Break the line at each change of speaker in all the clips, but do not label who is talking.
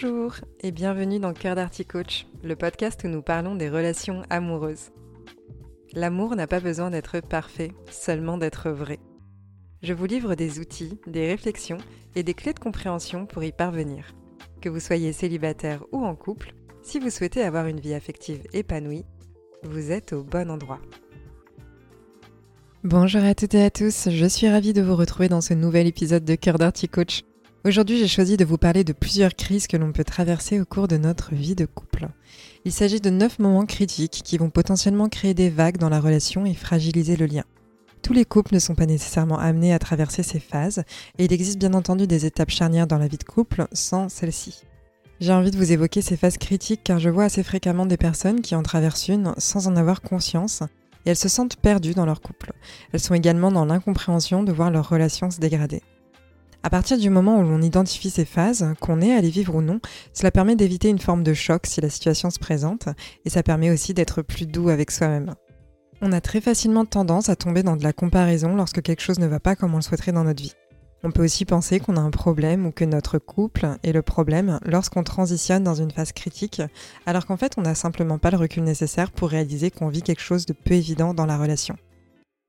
Bonjour et bienvenue dans Cœur d'Articoach, le podcast où nous parlons des relations amoureuses. L'amour n'a pas besoin d'être parfait, seulement d'être vrai. Je vous livre des outils, des réflexions et des clés de compréhension pour y parvenir. Que vous soyez célibataire ou en couple, si vous souhaitez avoir une vie affective épanouie, vous êtes au bon endroit. Bonjour à toutes et à tous, je suis ravie de vous retrouver dans ce nouvel épisode de Cœur d'Articoach. Aujourd'hui, j'ai choisi de vous parler de plusieurs crises que l'on peut traverser au cours de notre vie de couple. Il s'agit de neuf moments critiques qui vont potentiellement créer des vagues dans la relation et fragiliser le lien. Tous les couples ne sont pas nécessairement amenés à traverser ces phases, et il existe bien entendu des étapes charnières dans la vie de couple sans celle-ci. J'ai envie de vous évoquer ces phases critiques car je vois assez fréquemment des personnes qui en traversent une sans en avoir conscience, et elles se sentent perdues dans leur couple. Elles sont également dans l'incompréhension de voir leur relation se dégrader. À partir du moment où l'on identifie ces phases, qu'on est à les vivre ou non, cela permet d'éviter une forme de choc si la situation se présente, et ça permet aussi d'être plus doux avec soi-même. On a très facilement tendance à tomber dans de la comparaison lorsque quelque chose ne va pas comme on le souhaiterait dans notre vie. On peut aussi penser qu'on a un problème ou que notre couple est le problème lorsqu'on transitionne dans une phase critique, alors qu'en fait on n'a simplement pas le recul nécessaire pour réaliser qu'on vit quelque chose de peu évident dans la relation.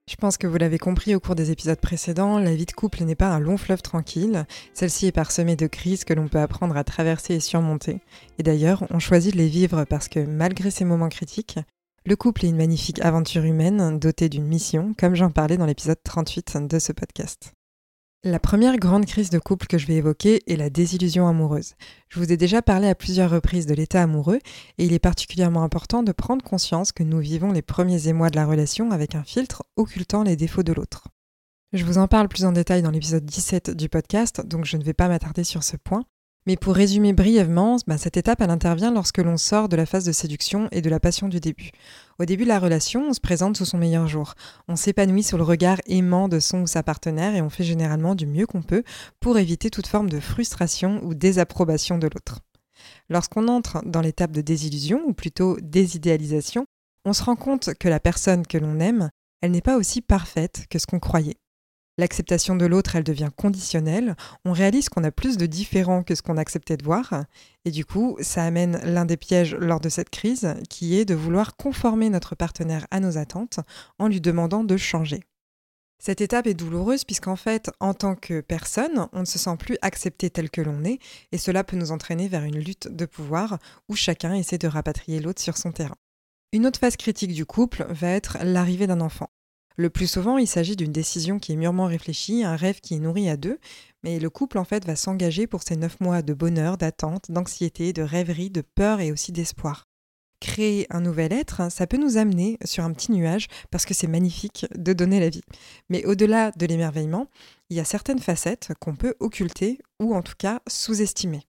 Je pense que vous l'avez compris au cours des épisodes précédents, la vie de couple n'est pas un long fleuve tranquille, celle-ci est parsemée de crises que l'on peut apprendre à traverser et surmonter. Et d'ailleurs, on choisit de les vivre parce que malgré ces moments critiques, le couple est une magnifique aventure humaine dotée d'une mission, comme j'en parlais dans l'épisode 38 de ce podcast. La première grande crise de couple que je vais évoquer est la désillusion amoureuse. Je vous ai déjà parlé à plusieurs reprises de l'état amoureux et il est particulièrement important de prendre conscience que nous vivons les premiers émois de la relation avec un filtre occultant les défauts de l'autre. Je vous en parle plus en détail dans l'épisode 17 du podcast, donc je ne vais pas m'attarder sur ce point, mais pour résumer brièvement, bah, cette étape, elle intervient lorsque l'on sort de la phase de séduction et de la passion du début. Au début de la relation, on se présente sous son meilleur jour. On s'épanouit sous le regard aimant de son ou sa partenaire et on fait généralement du mieux qu'on peut pour éviter toute forme de frustration ou désapprobation de l'autre. Lorsqu'on entre dans l'étape de désillusion, ou plutôt désidéalisation, on se rend compte que la personne que l'on aime, elle n'est pas aussi parfaite que ce qu'on croyait. L'acceptation de l'autre, elle devient conditionnelle. On réalise qu'on a plus de différents que ce qu'on acceptait de voir. Et du coup, ça amène l'un des pièges lors de cette crise, qui est de vouloir conformer notre partenaire à nos attentes en lui demandant de changer. Cette étape est douloureuse puisqu'en fait, en tant que personne, on ne se sent plus accepté tel que l'on est, et cela peut nous entraîner vers une lutte de pouvoir où chacun essaie de rapatrier l'autre sur son terrain. Une autre phase critique du couple va être l'arrivée d'un enfant. Le plus souvent, il s'agit d'une décision qui est mûrement réfléchie, un rêve qui est nourri à deux, mais le couple en fait va s'engager pour ces neuf mois de bonheur, d'attente, d'anxiété, de rêverie, de peur et aussi d'espoir. Créer un nouvel être, ça peut nous amener sur un petit nuage parce que c'est magnifique de donner la vie. Mais au-delà de l'émerveillement, il y a certaines facettes qu'on peut occulter ou en tout cas sous-estimer.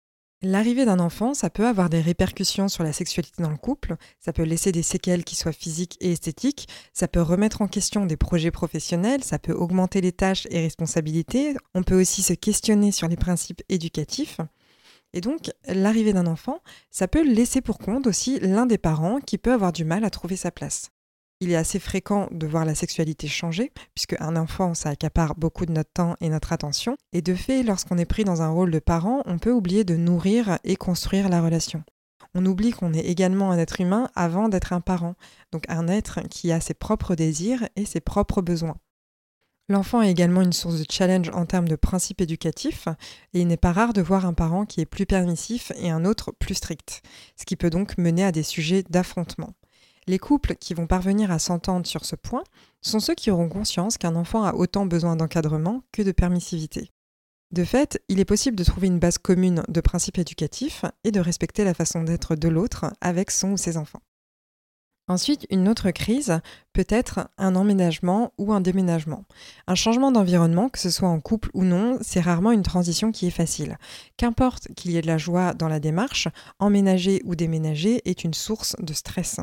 L'arrivée d'un enfant, ça peut avoir des répercussions sur la sexualité dans le couple, ça peut laisser des séquelles qui soient physiques et esthétiques, ça peut remettre en question des projets professionnels, ça peut augmenter les tâches et responsabilités, on peut aussi se questionner sur les principes éducatifs. Et donc, l'arrivée d'un enfant, ça peut laisser pour compte aussi l'un des parents qui peut avoir du mal à trouver sa place il est assez fréquent de voir la sexualité changer, puisque un enfant, ça accapare beaucoup de notre temps et notre attention. Et de fait, lorsqu'on est pris dans un rôle de parent, on peut oublier de nourrir et construire la relation. On oublie qu'on est également un être humain avant d'être un parent, donc un être qui a ses propres désirs et ses propres besoins. L'enfant est également une source de challenge en termes de principes éducatifs, et il n'est pas rare de voir un parent qui est plus permissif et un autre plus strict, ce qui peut donc mener à des sujets d'affrontement. Les couples qui vont parvenir à s'entendre sur ce point sont ceux qui auront conscience qu'un enfant a autant besoin d'encadrement que de permissivité. De fait, il est possible de trouver une base commune de principes éducatifs et de respecter la façon d'être de l'autre avec son ou ses enfants. Ensuite, une autre crise peut être un emménagement ou un déménagement. Un changement d'environnement, que ce soit en couple ou non, c'est rarement une transition qui est facile. Qu'importe qu'il y ait de la joie dans la démarche, emménager ou déménager est une source de stress.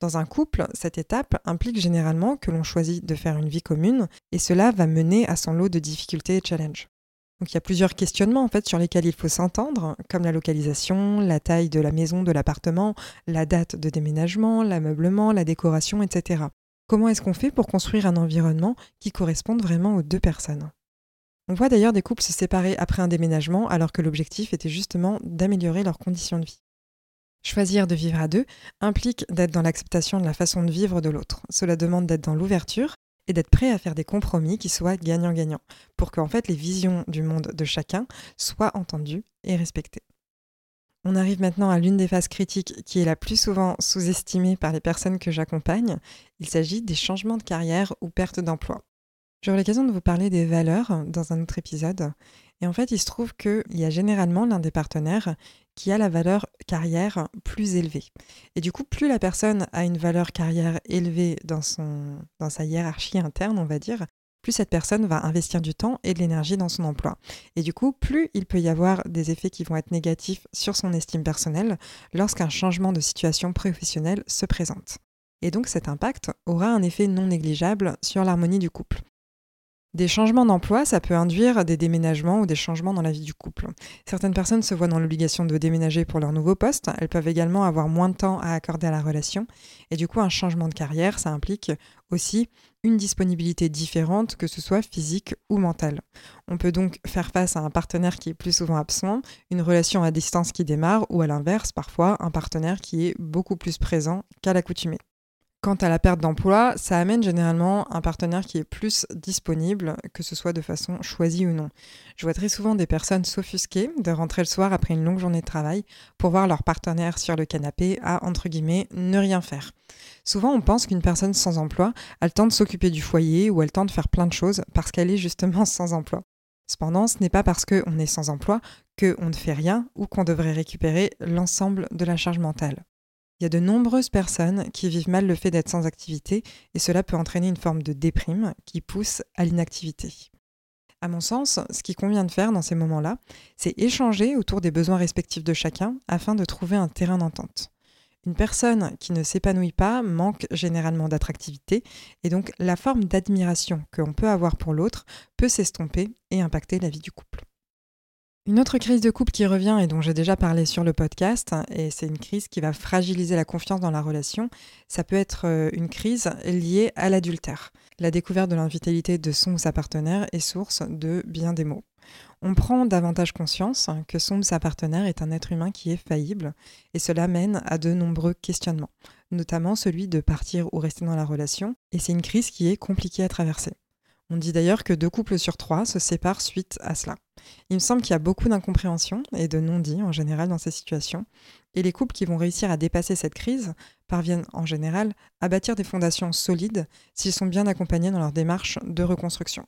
Dans un couple, cette étape implique généralement que l'on choisit de faire une vie commune et cela va mener à son lot de difficultés et challenges. Donc il y a plusieurs questionnements en fait sur lesquels il faut s'entendre, comme la localisation, la taille de la maison, de l'appartement, la date de déménagement, l'ameublement, la décoration, etc. Comment est-ce qu'on fait pour construire un environnement qui corresponde vraiment aux deux personnes? On voit d'ailleurs des couples se séparer après un déménagement alors que l'objectif était justement d'améliorer leurs conditions de vie. Choisir de vivre à deux implique d'être dans l'acceptation de la façon de vivre de l'autre. Cela demande d'être dans l'ouverture et d'être prêt à faire des compromis qui soient gagnant-gagnant pour qu'en fait les visions du monde de chacun soient entendues et respectées. On arrive maintenant à l'une des phases critiques qui est la plus souvent sous-estimée par les personnes que j'accompagne. Il s'agit des changements de carrière ou perte d'emploi. J'aurai l'occasion de vous parler des valeurs dans un autre épisode. Et en fait, il se trouve qu'il y a généralement l'un des partenaires qui a la valeur carrière plus élevée. Et du coup, plus la personne a une valeur carrière élevée dans, dans sa hiérarchie interne, on va dire, plus cette personne va investir du temps et de l'énergie dans son emploi. Et du coup, plus il peut y avoir des effets qui vont être négatifs sur son estime personnelle lorsqu'un changement de situation professionnelle se présente. Et donc cet impact aura un effet non négligeable sur l'harmonie du couple. Des changements d'emploi, ça peut induire des déménagements ou des changements dans la vie du couple. Certaines personnes se voient dans l'obligation de déménager pour leur nouveau poste. Elles peuvent également avoir moins de temps à accorder à la relation. Et du coup, un changement de carrière, ça implique aussi une disponibilité différente, que ce soit physique ou mentale. On peut donc faire face à un partenaire qui est plus souvent absent, une relation à distance qui démarre, ou à l'inverse, parfois un partenaire qui est beaucoup plus présent qu'à l'accoutumée. Quant à la perte d'emploi, ça amène généralement un partenaire qui est plus disponible, que ce soit de façon choisie ou non. Je vois très souvent des personnes s'offusquer de rentrer le soir après une longue journée de travail pour voir leur partenaire sur le canapé à, entre guillemets, ne rien faire. Souvent, on pense qu'une personne sans emploi a le temps de s'occuper du foyer ou a le temps de faire plein de choses parce qu'elle est justement sans emploi. Cependant, ce n'est pas parce qu'on est sans emploi qu'on ne fait rien ou qu'on devrait récupérer l'ensemble de la charge mentale. Il y a de nombreuses personnes qui vivent mal le fait d'être sans activité et cela peut entraîner une forme de déprime qui pousse à l'inactivité. À mon sens, ce qui convient de faire dans ces moments-là, c'est échanger autour des besoins respectifs de chacun afin de trouver un terrain d'entente. Une personne qui ne s'épanouit pas manque généralement d'attractivité et donc la forme d'admiration que l'on peut avoir pour l'autre peut s'estomper et impacter la vie du couple. Une autre crise de couple qui revient et dont j'ai déjà parlé sur le podcast, et c'est une crise qui va fragiliser la confiance dans la relation, ça peut être euh, une crise liée à l'adultère. La découverte de l'invitalité de son ou sa partenaire est source de bien des maux. On prend davantage conscience que son ou sa partenaire est un être humain qui est faillible, et cela mène à de nombreux questionnements, notamment celui de partir ou rester dans la relation, et c'est une crise qui est compliquée à traverser. On dit d'ailleurs que deux couples sur trois se séparent suite à cela. Il me semble qu'il y a beaucoup d'incompréhension et de non-dits en général dans ces situations, et les couples qui vont réussir à dépasser cette crise parviennent en général à bâtir des fondations solides s'ils sont bien accompagnés dans leur démarche de reconstruction.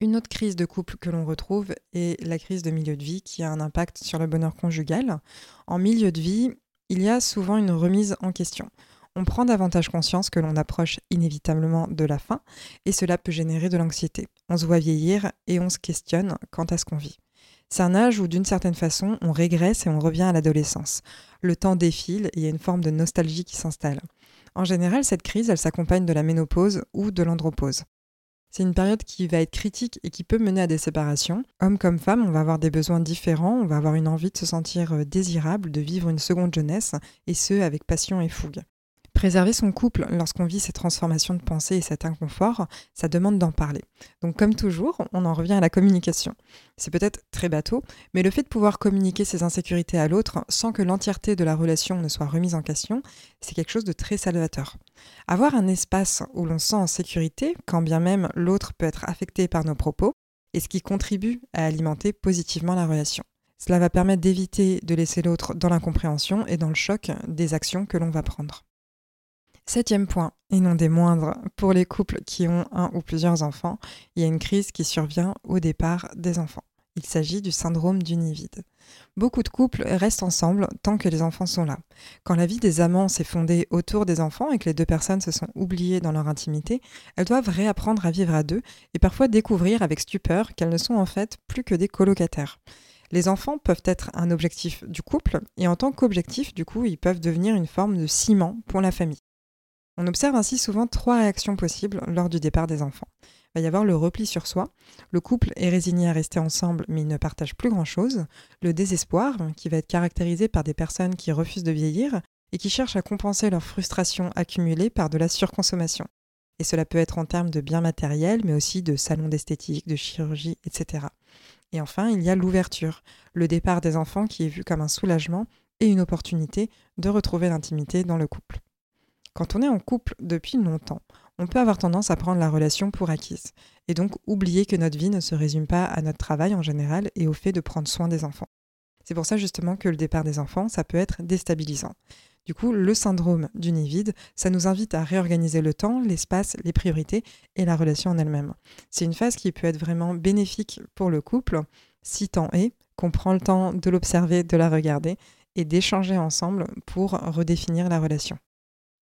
Une autre crise de couple que l'on retrouve est la crise de milieu de vie qui a un impact sur le bonheur conjugal. En milieu de vie, il y a souvent une remise en question on prend davantage conscience que l'on approche inévitablement de la fin et cela peut générer de l'anxiété. On se voit vieillir et on se questionne quant à ce qu'on vit. C'est un âge où d'une certaine façon on régresse et on revient à l'adolescence. Le temps défile et il y a une forme de nostalgie qui s'installe. En général, cette crise, elle s'accompagne de la ménopause ou de l'andropause. C'est une période qui va être critique et qui peut mener à des séparations. Homme comme femme, on va avoir des besoins différents, on va avoir une envie de se sentir euh, désirable, de vivre une seconde jeunesse, et ce, avec passion et fougue. Préserver son couple lorsqu'on vit ces transformations de pensée et cet inconfort, ça demande d'en parler. Donc comme toujours, on en revient à la communication. C'est peut-être très bateau, mais le fait de pouvoir communiquer ses insécurités à l'autre sans que l'entièreté de la relation ne soit remise en question, c'est quelque chose de très salvateur. Avoir un espace où l'on sent en sécurité, quand bien même l'autre peut être affecté par nos propos, est ce qui contribue à alimenter positivement la relation. Cela va permettre d'éviter de laisser l'autre dans l'incompréhension et dans le choc des actions que l'on va prendre. Septième point, et non des moindres, pour les couples qui ont un ou plusieurs enfants, il y a une crise qui survient au départ des enfants. Il s'agit du syndrome du nid vide. Beaucoup de couples restent ensemble tant que les enfants sont là. Quand la vie des amants s'est fondée autour des enfants et que les deux personnes se sont oubliées dans leur intimité, elles doivent réapprendre à vivre à deux et parfois découvrir avec stupeur qu'elles ne sont en fait plus que des colocataires. Les enfants peuvent être un objectif du couple et en tant qu'objectif, du coup, ils peuvent devenir une forme de ciment pour la famille. On observe ainsi souvent trois réactions possibles lors du départ des enfants. Il va y avoir le repli sur soi, le couple est résigné à rester ensemble mais il ne partage plus grand-chose, le désespoir, qui va être caractérisé par des personnes qui refusent de vieillir et qui cherchent à compenser leur frustration accumulée par de la surconsommation. Et cela peut être en termes de biens matériels, mais aussi de salons d'esthétique, de chirurgie, etc. Et enfin, il y a l'ouverture, le départ des enfants qui est vu comme un soulagement et une opportunité de retrouver l'intimité dans le couple. Quand on est en couple depuis longtemps, on peut avoir tendance à prendre la relation pour acquise, et donc oublier que notre vie ne se résume pas à notre travail en général et au fait de prendre soin des enfants. C'est pour ça justement que le départ des enfants, ça peut être déstabilisant. Du coup, le syndrome du nid vide, ça nous invite à réorganiser le temps, l'espace, les priorités et la relation en elle-même. C'est une phase qui peut être vraiment bénéfique pour le couple, si tant est qu'on prend le temps de l'observer, de la regarder et d'échanger ensemble pour redéfinir la relation.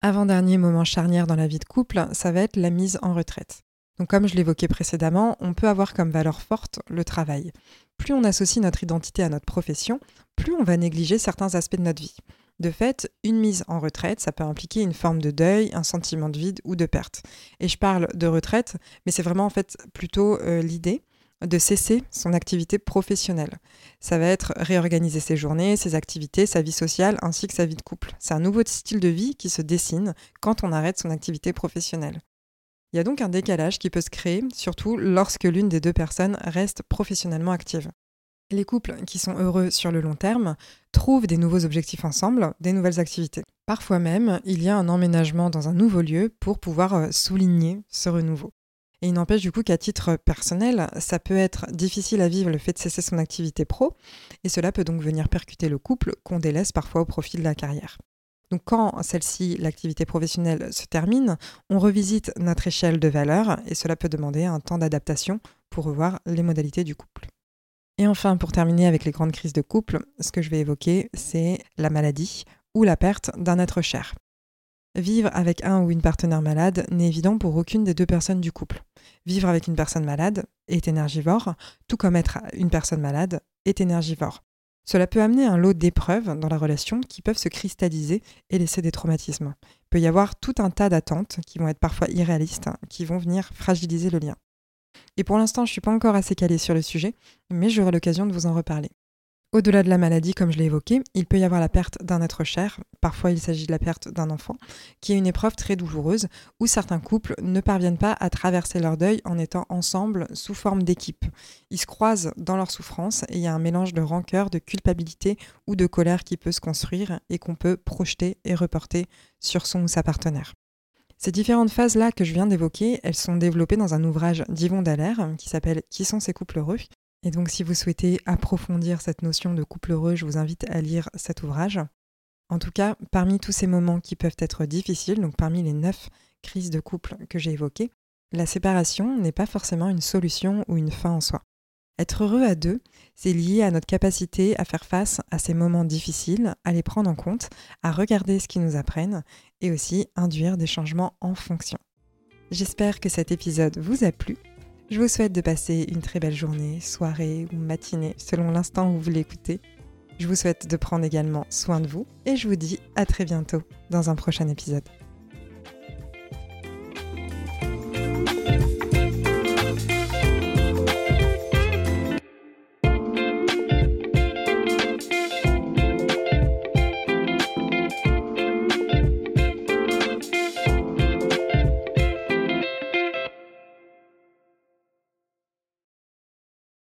Avant-dernier moment charnière dans la vie de couple, ça va être la mise en retraite. Donc comme je l'évoquais précédemment, on peut avoir comme valeur forte le travail. Plus on associe notre identité à notre profession, plus on va négliger certains aspects de notre vie. De fait, une mise en retraite, ça peut impliquer une forme de deuil, un sentiment de vide ou de perte. Et je parle de retraite, mais c'est vraiment en fait plutôt euh, l'idée de cesser son activité professionnelle. Ça va être réorganiser ses journées, ses activités, sa vie sociale ainsi que sa vie de couple. C'est un nouveau style de vie qui se dessine quand on arrête son activité professionnelle. Il y a donc un décalage qui peut se créer, surtout lorsque l'une des deux personnes reste professionnellement active. Les couples qui sont heureux sur le long terme trouvent des nouveaux objectifs ensemble, des nouvelles activités. Parfois même, il y a un emménagement dans un nouveau lieu pour pouvoir euh, souligner ce renouveau. Et il n'empêche du coup qu'à titre personnel, ça peut être difficile à vivre le fait de cesser son activité pro, et cela peut donc venir percuter le couple qu'on délaisse parfois au profit de la carrière. Donc quand celle-ci, l'activité professionnelle, se termine, on revisite notre échelle de valeur, et cela peut demander un temps d'adaptation pour revoir les modalités du couple. Et enfin, pour terminer avec les grandes crises de couple, ce que je vais évoquer, c'est la maladie ou la perte d'un être cher. Vivre avec un ou une partenaire malade n'est évident pour aucune des deux personnes du couple. Vivre avec une personne malade est énergivore, tout comme être une personne malade est énergivore. Cela peut amener un lot d'épreuves dans la relation qui peuvent se cristalliser et laisser des traumatismes. Il peut y avoir tout un tas d'attentes qui vont être parfois irréalistes, qui vont venir fragiliser le lien. Et pour l'instant, je ne suis pas encore assez calée sur le sujet, mais j'aurai l'occasion de vous en reparler. Au-delà de la maladie, comme je l'ai évoqué, il peut y avoir la perte d'un être cher, parfois il s'agit de la perte d'un enfant, qui est une épreuve très douloureuse où certains couples ne parviennent pas à traverser leur deuil en étant ensemble sous forme d'équipe. Ils se croisent dans leur souffrance et il y a un mélange de rancœur, de culpabilité ou de colère qui peut se construire et qu'on peut projeter et reporter sur son ou sa partenaire. Ces différentes phases-là que je viens d'évoquer, elles sont développées dans un ouvrage d'Yvon Dallaire qui s'appelle Qui sont ces couples heureux? Et donc si vous souhaitez approfondir cette notion de couple heureux, je vous invite à lire cet ouvrage. En tout cas, parmi tous ces moments qui peuvent être difficiles, donc parmi les neuf crises de couple que j'ai évoquées, la séparation n'est pas forcément une solution ou une fin en soi. Être heureux à deux, c'est lié à notre capacité à faire face à ces moments difficiles, à les prendre en compte, à regarder ce qu'ils nous apprennent et aussi induire des changements en fonction. J'espère que cet épisode vous a plu je vous souhaite de passer une très belle journée, soirée ou matinée, selon l'instant où vous l'écoutez. Je vous souhaite de prendre également soin de vous et je vous dis à très bientôt dans un prochain épisode.